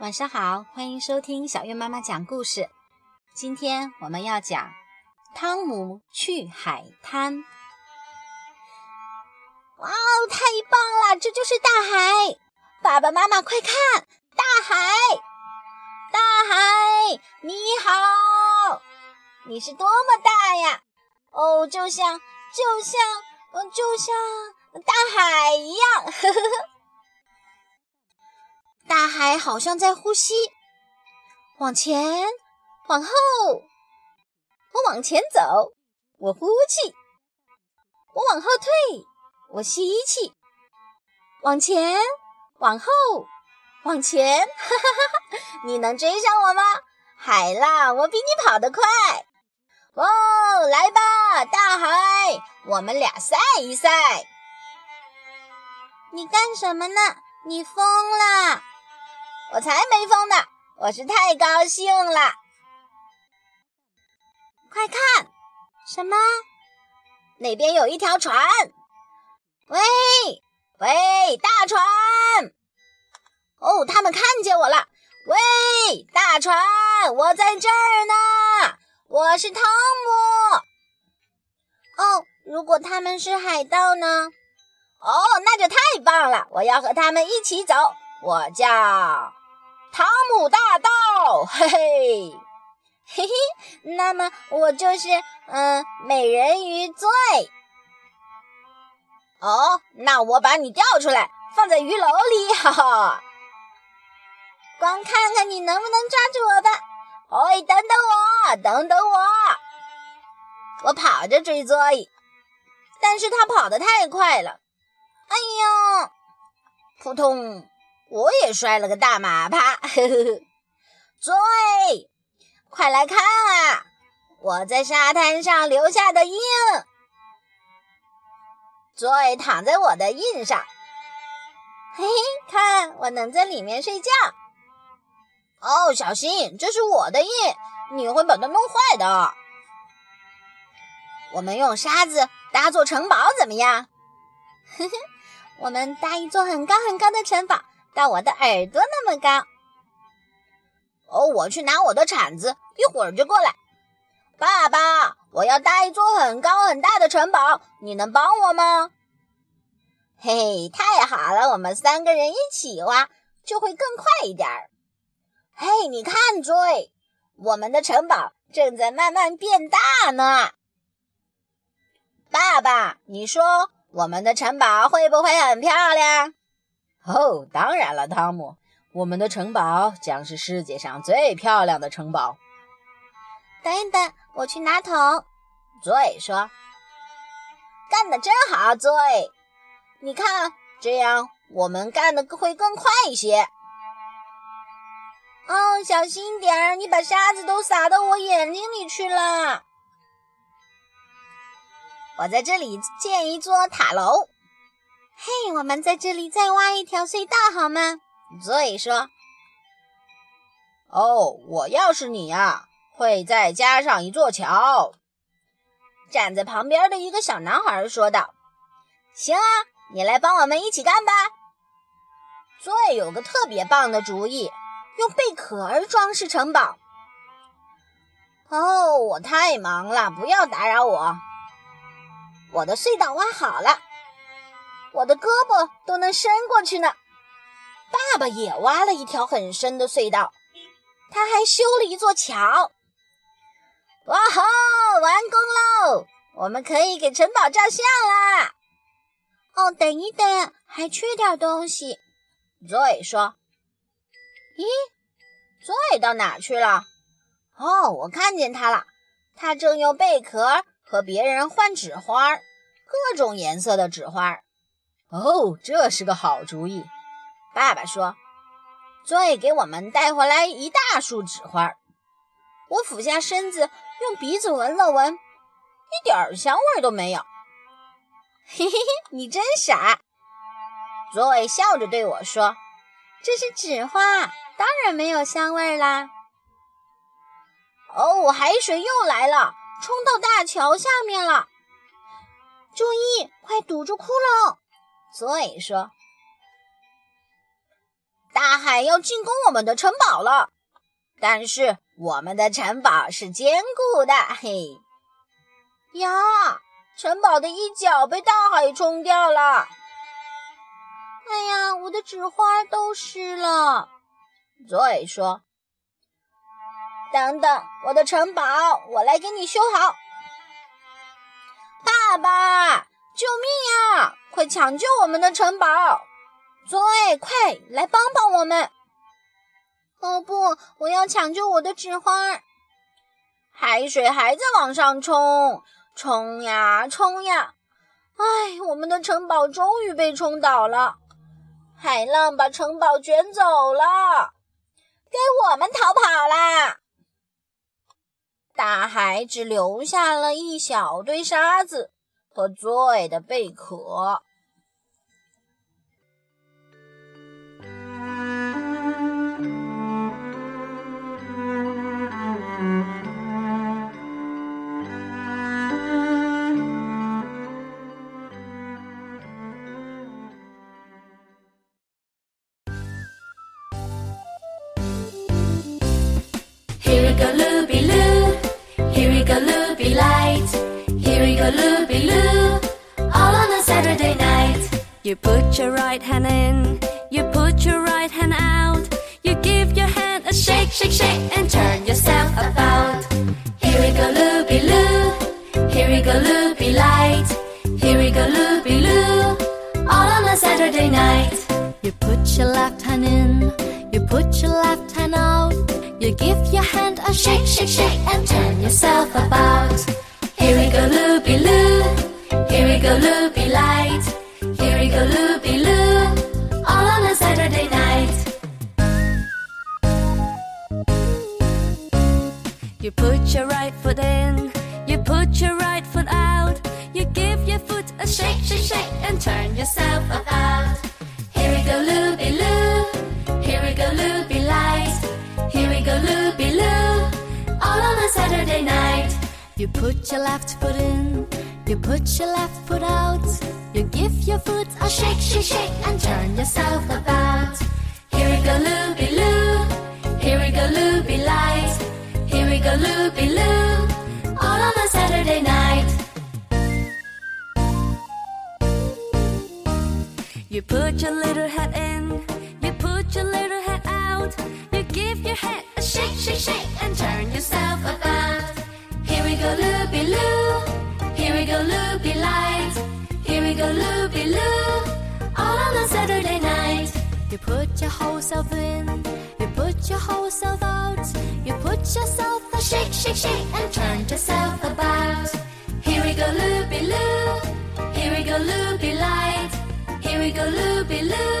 晚上好，欢迎收听小月妈妈讲故事。今天我们要讲《汤姆去海滩》。哇哦，太棒了！这就是大海！爸爸妈妈，快看，大海！大海，你好！你是多么大呀？哦，就像，就像，嗯，就像大海一样。呵呵呵。大海好像在呼吸，往前，往后，我往前走，我呼气；我往后退，我吸气。往前，往后，往前，哈哈哈哈！你能追上我吗？海浪，我比你跑得快。哦，来吧，大海，我们俩赛一赛。你干什么呢？你疯了！我才没疯呢，我是太高兴了。快看，什么？那边有一条船。喂喂，大船！哦，他们看见我了。喂，大船，我在这儿呢，我是汤姆。哦，如果他们是海盗呢？哦，那就太棒了，我要和他们一起走。我叫。汤姆大盗，嘿嘿，嘿嘿，那么我就是嗯，美人鱼醉。哦，那我把你钓出来，放在鱼篓里，哈哈。光看看你能不能抓住我吧。哎，等等我，等等我，我跑着追追，但是他跑得太快了。哎呦，扑通！我也摔了个大马趴，呵呵呵。追，快来看啊！我在沙滩上留下的印。Joy，躺在我的印上。嘿，看，我能在里面睡觉。哦，小心，这是我的印，你会把它弄坏的。我们用沙子搭座城堡怎么样？呵呵，我们搭一座很高很高的城堡。到我的耳朵那么高。哦，我去拿我的铲子，一会儿就过来。爸爸，我要搭一座很高很大的城堡，你能帮我吗？嘿嘿，太好了，我们三个人一起挖就会更快一点儿。嘿，你看，Joy，我们的城堡正在慢慢变大呢。爸爸，你说我们的城堡会不会很漂亮？哦，当然了，汤姆，我们的城堡将是世界上最漂亮的城堡。等一等，我去拿桶。嘴说：“干得真好，嘴。你看，这样我们干的会更快一些。哦，小心点儿，你把沙子都撒到我眼睛里去了。我在这里建一座塔楼。”嘿，我们在这里再挖一条隧道好吗？所以说，哦，我要是你呀，会再加上一座桥。站在旁边的一个小男孩说道：“行啊，你来帮我们一起干吧。”最有个特别棒的主意，用贝壳装饰城堡。哦，我太忙了，不要打扰我。我的隧道挖好了。我的胳膊都能伸过去呢。爸爸也挖了一条很深的隧道，他还修了一座桥。哇吼，完工喽！我们可以给城堡照相啦。哦，等一等，还缺点东西。Zoe 说：“咦，Zoe 到哪去了？”哦，我看见他了，他正用贝壳和别人换纸花，各种颜色的纸花。哦，这是个好主意，爸爸说。最给我们带回来一大束纸花，我俯下身子，用鼻子闻了闻，一点香味都没有。嘿嘿嘿，你真傻！佐伟笑着对我说：“这是纸花，当然没有香味啦。”哦，海水又来了，冲到大桥下面了。注意，快堵住窟窿！所以说，大海要进攻我们的城堡了。但是我们的城堡是坚固的，嘿呀！城堡的一角被大海冲掉了。哎呀，我的纸花都湿了。Zoe 说：“等等，我的城堡，我来给你修好。”爸爸，救命啊！快抢救我们的城堡！Zoe，快来帮帮我们！哦不，我要抢救我的纸花。海水还在往上冲，冲呀冲呀！哎，我们的城堡终于被冲倒了，海浪把城堡卷走了，该我们逃跑啦！大海只留下了一小堆沙子和 Zoe 的贝壳。You put your right hand in, you put your right hand out. You give your hand a shake, shake, shake, and turn yourself about. Here we go, loopy loo. Here we go, loopy light. Here we go, loopy loo. All on a Saturday night. You put your left hand in, you put your left hand out. You give your hand a shake, shake, shake, and turn yourself about. Here we go, loopy loo. Here we go, loopy light. Here we go, loopy loo, all on a Saturday night. You put your right foot in, you put your right foot out. You give your foot a shake, shake, shake, and turn yourself about. Here we go, loopy loo, go, loopy loo, all on a Saturday night. You put your left foot in, you put your left foot out. You give your foot a shake, shake, shake, and turn yourself about. Here we go, loopy loo. Here we go, loopy light. Here we go, loopy loo. All on a Saturday night. You put your little head in. You put your little head out. You give your head shake, shake, shake, and turn yourself about. Here we go, loopy loo. Here we go, loopy light. Here we go, loopy loo, all on a Saturday night. You put your whole self in, you put your whole self out. You put yourself a shake, shake, shake, and turn yourself about. Here we go, loopy loo. Here we go, loopy light. Here we go, loopy loo.